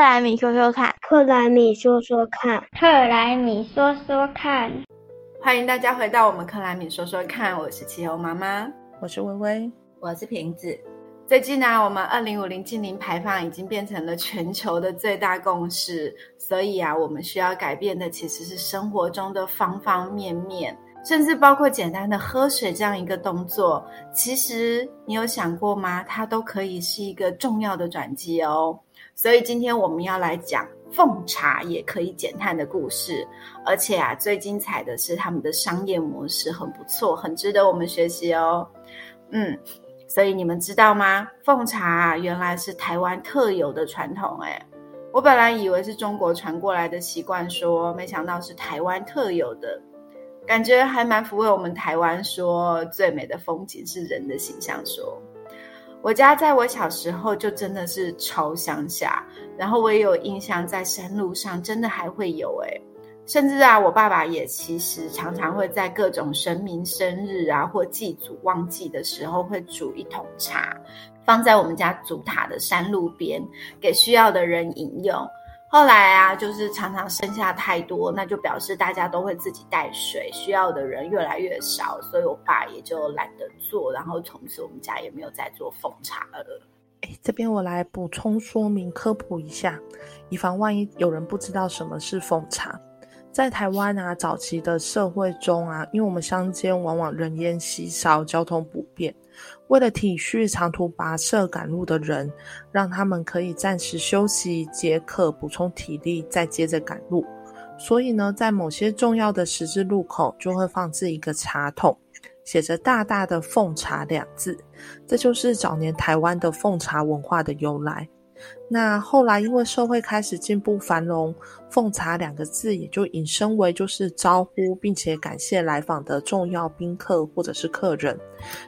莱米说说看，克莱米说说看，克莱米说说看。欢迎大家回到我们克莱米说说看，我是汽油妈妈，我是微微，我是瓶子。最近呢，我们二零五零净零排放已经变成了全球的最大共识，所以啊，我们需要改变的其实是生活中的方方面面。甚至包括简单的喝水这样一个动作，其实你有想过吗？它都可以是一个重要的转机哦。所以今天我们要来讲奉茶也可以减碳的故事，而且啊，最精彩的是他们的商业模式很不错，很值得我们学习哦。嗯，所以你们知道吗？奉茶原来是台湾特有的传统，诶我本来以为是中国传过来的习惯，说没想到是台湾特有的。感觉还蛮抚慰我们台湾说最美的风景是人的形象。说我家在我小时候就真的是超乡下，然后我也有印象在山路上真的还会有诶甚至啊我爸爸也其实常常会在各种神明生日啊或祭祖旺季的时候会煮一桶茶，放在我们家祖塔的山路边给需要的人饮用。后来啊，就是常常剩下太多，那就表示大家都会自己带水，需要的人越来越少，所以我爸也就懒得做，然后从此我们家也没有再做奉茶了。哎，这边我来补充说明科普一下，以防万一有人不知道什么是奉茶。在台湾啊，早期的社会中啊，因为我们乡间往往人烟稀少，交通不便。为了体恤长途跋涉赶路的人，让他们可以暂时休息解渴、补充体力，再接着赶路。所以呢，在某些重要的十字路口，就会放置一个茶桶，写着大大的“奉茶”两字。这就是早年台湾的奉茶文化的由来。那后来，因为社会开始进步繁荣，奉茶两个字也就引申为就是招呼并且感谢来访的重要宾客或者是客人。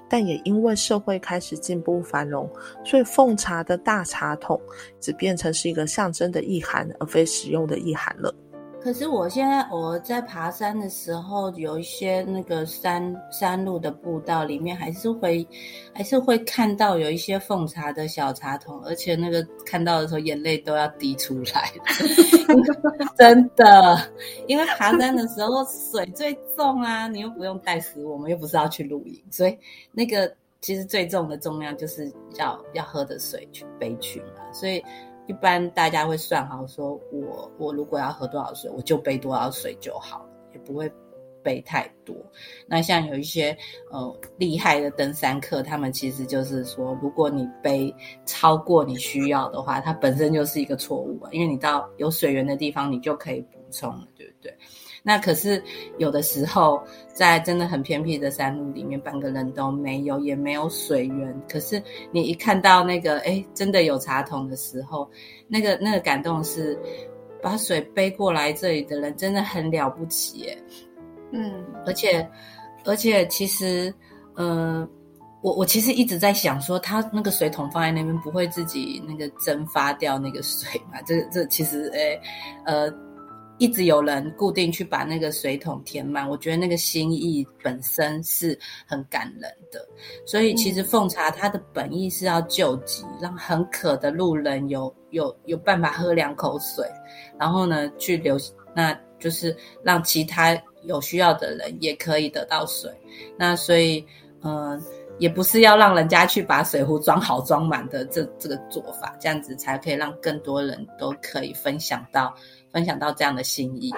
但也因为社会开始进步繁荣，所以奉茶的大茶桶只变成是一个象征的意涵，而非使用的意涵了。可是我现在我在爬山的时候，有一些那个山山路的步道里面，还是会还是会看到有一些奉茶的小茶桶，而且那个看到的时候，眼泪都要滴出来，真的。因为爬山的时候水最重啊，你又不用带食物，我们又不是要去露营，所以那个其实最重的重量就是要要喝的水去背去嘛，所以。一般大家会算好，说我我如果要喝多少水，我就背多少水就好，也不会背太多。那像有一些呃厉害的登山客，他们其实就是说，如果你背超过你需要的话，它本身就是一个错误，因为你到有水源的地方，你就可以补充了，对不对？那可是有的时候，在真的很偏僻的山路里面，半个人都没有，也没有水源。可是你一看到那个，哎，真的有茶桶的时候，那个那个感动是，把水背过来这里的人真的很了不起，耶。嗯，而且而且其实，呃，我我其实一直在想说，他那个水桶放在那边不会自己那个蒸发掉那个水嘛？这这其实，哎，呃。一直有人固定去把那个水桶填满，我觉得那个心意本身是很感人的。所以其实奉茶它的本意是要救急，让很渴的路人有有有办法喝两口水，然后呢去留，那就是让其他有需要的人也可以得到水。那所以嗯，也不是要让人家去把水壶装好装满的这这个做法，这样子才可以让更多人都可以分享到。分享到这样的心意，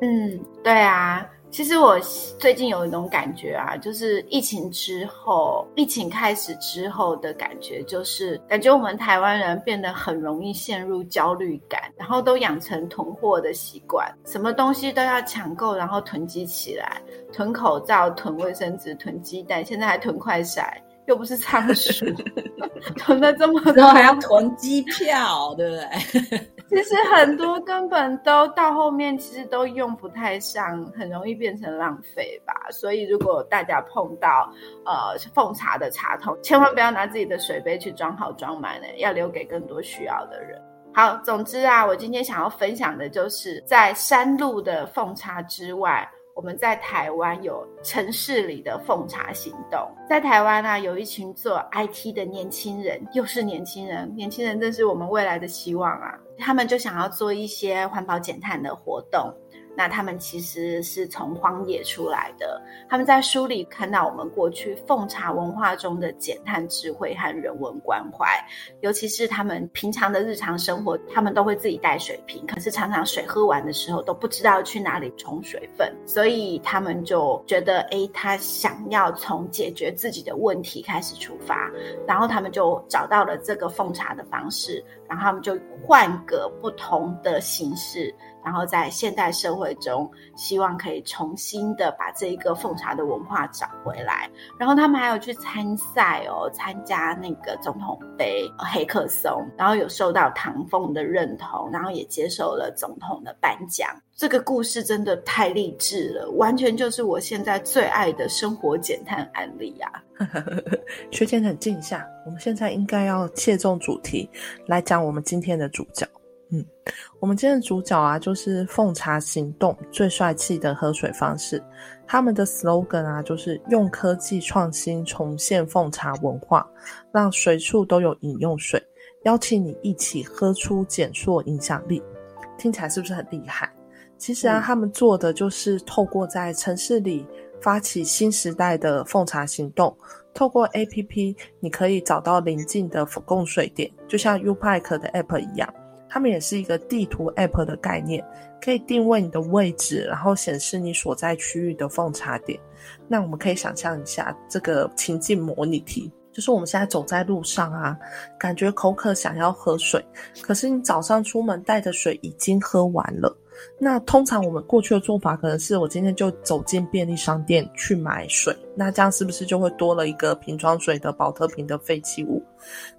嗯，对啊，其实我最近有一种感觉啊，就是疫情之后，疫情开始之后的感觉，就是感觉我们台湾人变得很容易陷入焦虑感，然后都养成囤货的习惯，什么东西都要抢购，然后囤积起来，囤口罩、囤卫生纸、囤鸡蛋，现在还囤快筛。又不是仓鼠，囤了这么多，还要囤机票，对不对？其实很多根本都到后面，其实都用不太上，很容易变成浪费吧。所以如果大家碰到呃奉茶的茶桶，千万不要拿自己的水杯去装好装满的，要留给更多需要的人。好，总之啊，我今天想要分享的就是在山路的奉茶之外。我们在台湾有城市里的奉茶行动，在台湾啊，有一群做 IT 的年轻人，又是年轻人，年轻人正是我们未来的希望啊！他们就想要做一些环保减碳的活动。那他们其实是从荒野出来的，他们在书里看到我们过去奉茶文化中的减碳智慧和人文关怀，尤其是他们平常的日常生活，他们都会自己带水瓶，可是常常水喝完的时候都不知道去哪里冲水分，所以他们就觉得，哎，他想要从解决自己的问题开始出发，然后他们就找到了这个奉茶的方式，然后他们就换个不同的形式。然后在现代社会中，希望可以重新的把这一个奉茶的文化找回来。然后他们还有去参赛哦，参加那个总统杯黑客松，然后有受到唐凤的认同，然后也接受了总统的颁奖。这个故事真的太励志了，完全就是我现在最爱的生活减碳案例啊！学姐很静下，我们现在应该要切中主题来讲我们今天的主角。嗯，我们今天的主角啊，就是奉茶行动最帅气的喝水方式。他们的 slogan 啊，就是用科技创新重现奉茶文化，让随处都有饮用水，邀请你一起喝出减塑影响力。听起来是不是很厉害？其实啊，他们做的就是透过在城市里发起新时代的奉茶行动，透过 APP，你可以找到邻近的供水点，就像 Upike 的 App 一样。他们也是一个地图 App 的概念，可以定位你的位置，然后显示你所在区域的奉茶点。那我们可以想象一下这个情境模拟题，就是我们现在走在路上啊，感觉口渴想要喝水，可是你早上出门带的水已经喝完了。那通常我们过去的做法可能是我今天就走进便利商店去买水，那这样是不是就会多了一个瓶装水的保特瓶的废弃物？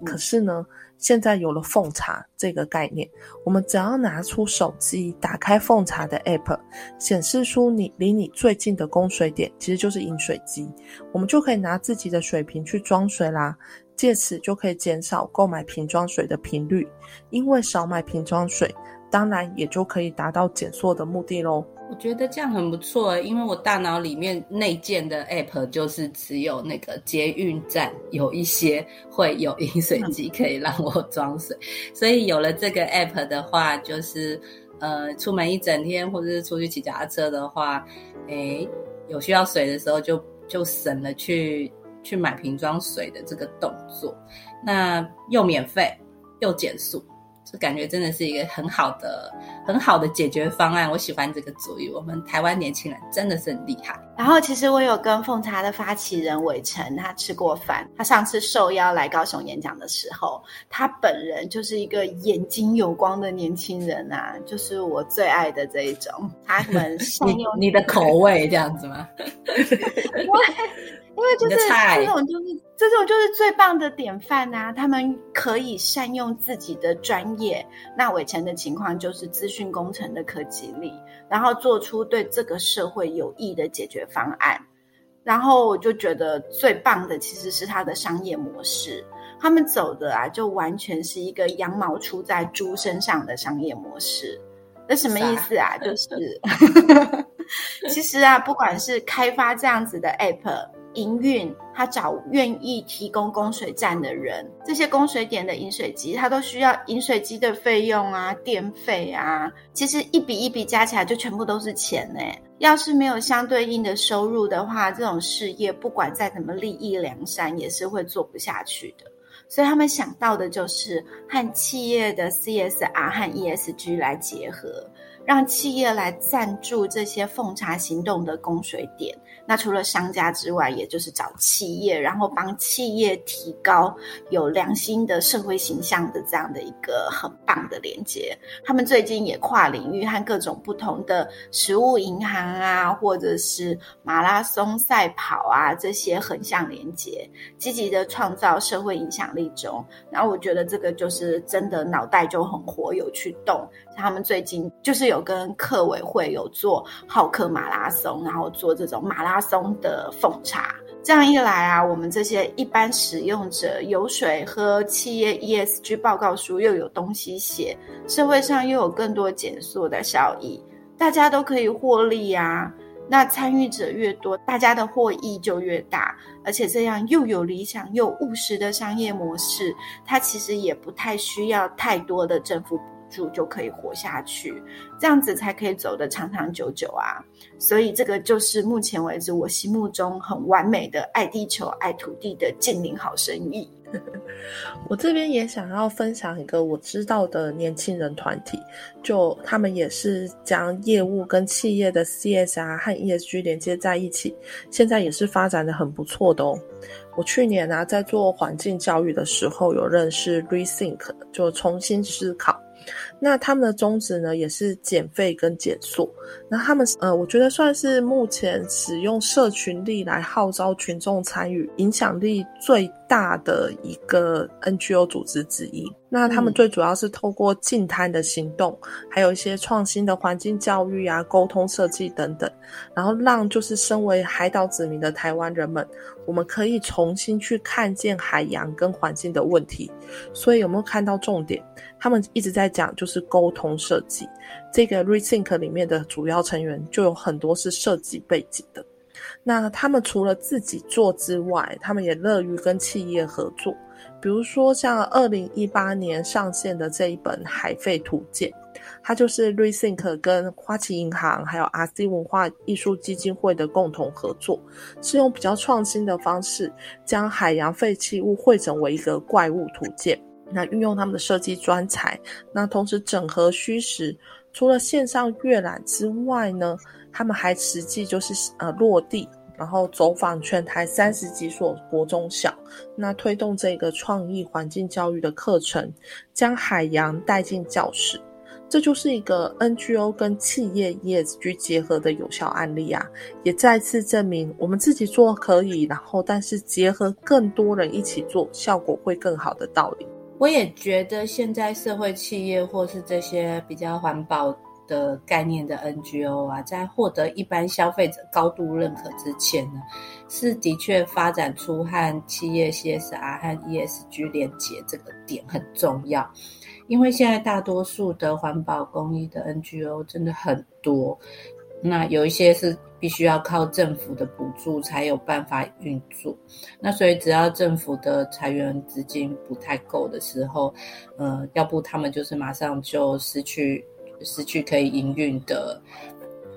可是呢，现在有了奉茶这个概念，我们只要拿出手机，打开奉茶的 app，显示出你离你最近的供水点，其实就是饮水机，我们就可以拿自己的水瓶去装水啦，借此就可以减少购买瓶装水的频率，因为少买瓶装水。当然也就可以达到减塑的目的喽。我觉得这样很不错，因为我大脑里面内建的 app 就是只有那个捷运站有一些会有饮水机可以让我装水，所以有了这个 app 的话，就是呃出门一整天或者是出去骑脚踏车的话，诶有需要水的时候就就省了去去买瓶装水的这个动作，那又免费又减速。就感觉真的是一个很好的、很好的解决方案。我喜欢这个主意。我们台湾年轻人真的是很厉害。然后，其实我有跟奉茶的发起人伟成他吃过饭。他上次受邀来高雄演讲的时候，他本人就是一个眼睛有光的年轻人啊，就是我最爱的这一种。他们善 用你的口味这样子吗？因为就是这种，就是这种就是最棒的典范呐！他们可以善用自己的专业，那伟成的情况就是资讯工程的科技力，然后做出对这个社会有益的解决方案。然后我就觉得最棒的其实是他的商业模式，他们走的啊，就完全是一个羊毛出在猪身上的商业模式。那什么意思啊？就是 其实啊，不管是开发这样子的 app。营运，他找愿意提供供水站的人，这些供水点的饮水机，他都需要饮水机的费用啊、电费啊，其实一笔一笔加起来就全部都是钱呢。要是没有相对应的收入的话，这种事业不管再怎么利益良善，也是会做不下去的。所以他们想到的就是和企业的 CSR 和 ESG 来结合，让企业来赞助这些奉茶行动的供水点。那除了商家之外，也就是找企业，然后帮企业提高有良心的社会形象的这样的一个很棒的连接。他们最近也跨领域和各种不同的食物银行啊，或者是马拉松赛跑啊这些横向连接，积极的创造社会影响力中。然后我觉得这个就是真的脑袋就很活，有去动。他们最近就是有跟客委会有做好客马拉松，然后做这种马拉松的奉茶。这样一来啊，我们这些一般使用者有水喝，企业 ESG 报告书又有东西写，社会上又有更多减速的效益，大家都可以获利啊。那参与者越多，大家的获益就越大，而且这样又有理想又务实的商业模式，它其实也不太需要太多的政府住就可以活下去，这样子才可以走得长长久久啊！所以这个就是目前为止我心目中很完美的爱地球、爱土地的近邻好生意。我这边也想要分享一个我知道的年轻人团体，就他们也是将业务跟企业的 CSR 和 ESG 连接在一起，现在也是发展的很不错的哦。我去年呢在做环境教育的时候，有认识 Rethink，就重新思考。那他们的宗旨呢，也是减费跟减塑。那他们呃，我觉得算是目前使用社群力来号召群众参与、影响力最大的一个 NGO 组织之一。那他们最主要是透过净滩的行动，还有一些创新的环境教育啊、沟通设计等等，然后让就是身为海岛子民的台湾人们，我们可以重新去看见海洋跟环境的问题。所以有没有看到重点？他们一直在讲就是沟通设计。这个 Rethink 里面的主要成员就有很多是设计背景的。那他们除了自己做之外，他们也乐于跟企业合作。比如说，像二零一八年上线的这一本《海废图鉴》，它就是 Rethink 跟花旗银行还有 RC 文化艺术基金会的共同合作，是用比较创新的方式，将海洋废弃物汇整为一个怪物图鉴。那运用他们的设计专才，那同时整合虚实，除了线上阅览之外呢，他们还实际就是呃落地。然后走访全台三十几所国中小，那推动这个创意环境教育的课程，将海洋带进教室，这就是一个 NGO 跟企业 ESG 结合的有效案例啊！也再次证明我们自己做可以，然后但是结合更多人一起做，效果会更好的道理。我也觉得现在社会企业或是这些比较环保。的概念的 NGO 啊，在获得一般消费者高度认可之前呢，是的确发展出和企业 CSR 和 ESG 连接这个点很重要。因为现在大多数的环保公益的 NGO 真的很多，那有一些是必须要靠政府的补助才有办法运作。那所以只要政府的裁员资金不太够的时候，呃，要不他们就是马上就失去。失去可以营运的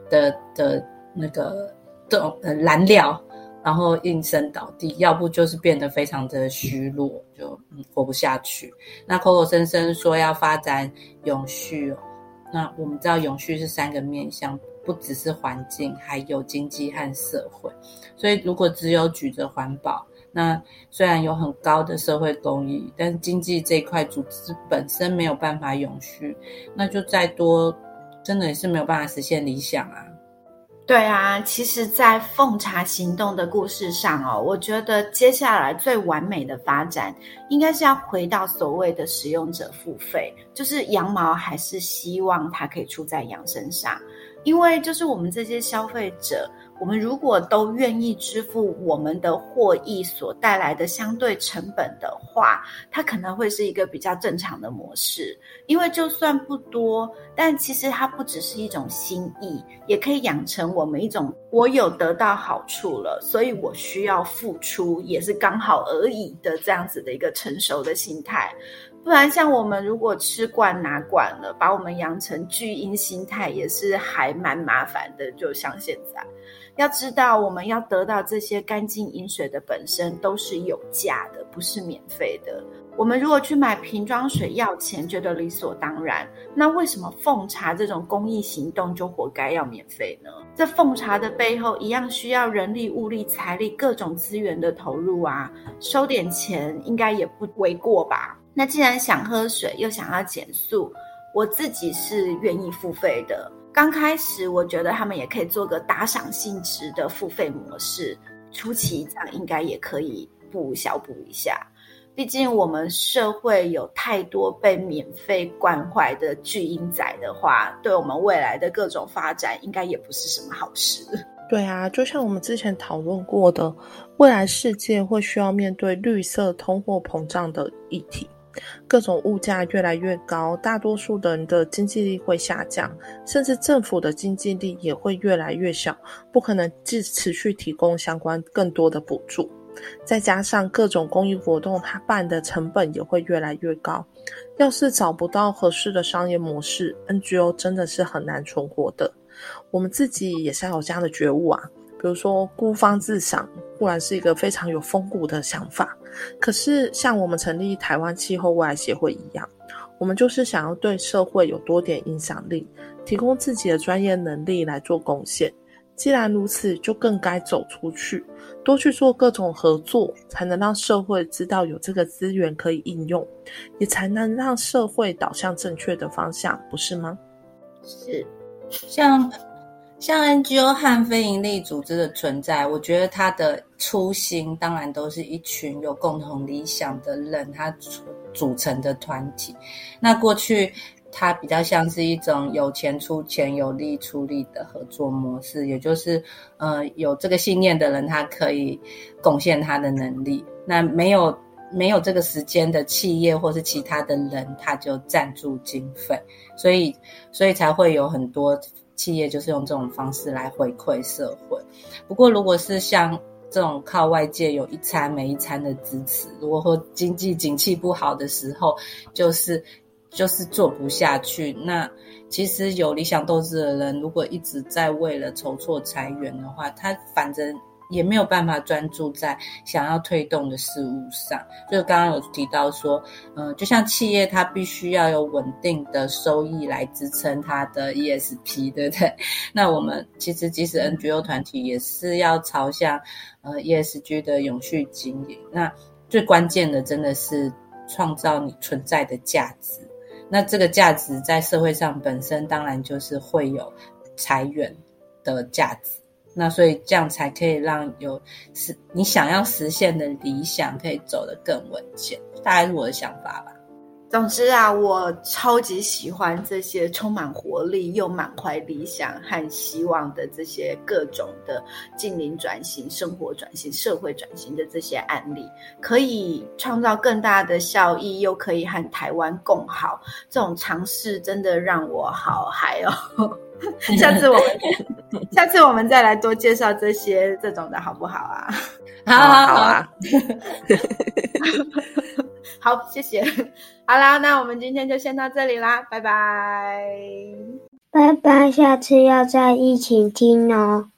的的那个的呃燃料，然后应声倒地，要不就是变得非常的虚弱，就活不下去。那口口声声说要发展永续，那我们知道永续是三个面向，不只是环境，还有经济和社会。所以如果只有举着环保，那虽然有很高的社会公益，但是经济这一块组织本身没有办法永续，那就再多，真的也是没有办法实现理想啊。对啊，其实，在奉茶行动的故事上哦，我觉得接下来最完美的发展，应该是要回到所谓的使用者付费，就是羊毛还是希望它可以出在羊身上，因为就是我们这些消费者。我们如果都愿意支付我们的获益所带来的相对成本的话，它可能会是一个比较正常的模式。因为就算不多，但其实它不只是一种心意，也可以养成我们一种我有得到好处了，所以我需要付出也是刚好而已的这样子的一个成熟的心态。不然，像我们如果吃惯拿惯了，把我们养成巨婴心态，也是还蛮麻烦的。就像现在。要知道，我们要得到这些干净饮水的本身都是有价的，不是免费的。我们如果去买瓶装水要钱，觉得理所当然，那为什么奉茶这种公益行动就活该要免费呢？这奉茶的背后，一样需要人力、物力、财力各种资源的投入啊，收点钱应该也不为过吧？那既然想喝水，又想要减速，我自己是愿意付费的。刚开始，我觉得他们也可以做个打赏性质的付费模式，初期这样应该也可以补小补一下。毕竟我们社会有太多被免费惯坏的巨婴仔的话，对我们未来的各种发展应该也不是什么好事。对啊，就像我们之前讨论过的，未来世界会需要面对绿色通货膨胀的议题。各种物价越来越高，大多数人的经济力会下降，甚至政府的经济力也会越来越小，不可能继持续提供相关更多的补助。再加上各种公益活动，它办的成本也会越来越高。要是找不到合适的商业模式，NGO 真的是很难存活的。我们自己也是要有这样的觉悟啊。比如说孤芳自赏，固然是一个非常有风骨的想法，可是像我们成立台湾气候未来协会一样，我们就是想要对社会有多点影响力，提供自己的专业能力来做贡献。既然如此，就更该走出去，多去做各种合作，才能让社会知道有这个资源可以应用，也才能让社会导向正确的方向，不是吗？是，像像 NGO 和非营利组织的存在，我觉得它的初心当然都是一群有共同理想的人，他组成的团体。那过去。它比较像是一种有钱出钱、有力出力的合作模式，也就是，呃，有这个信念的人，他可以贡献他的能力；那没有没有这个时间的企业或是其他的人，他就赞助经费。所以，所以才会有很多企业就是用这种方式来回馈社会。不过，如果是像这种靠外界有一餐没一餐的支持，如果说经济景气不好的时候，就是。就是做不下去。那其实有理想斗志的人，如果一直在为了筹措裁员的话，他反正也没有办法专注在想要推动的事物上。就刚刚有提到说，嗯，就像企业，它必须要有稳定的收益来支撑它的 ESP，对不对？那我们其实即使 NGO 团体也是要朝向呃 ESG 的永续经营。那最关键的真的是创造你存在的价值。那这个价值在社会上本身当然就是会有裁员的价值，那所以这样才可以让有实你想要实现的理想可以走得更稳健，大概是我的想法吧。总之啊，我超级喜欢这些充满活力又满怀理想和希望的这些各种的近邻转型、生活转型、社会转型的这些案例，可以创造更大的效益，又可以和台湾共好。这种尝试真的让我好嗨哦！下次我们，下次我们再来多介绍这些这种的好不好啊？好好好啊！好，谢谢。好啦，那我们今天就先到这里啦，拜拜，拜拜，下次要再一起听哦。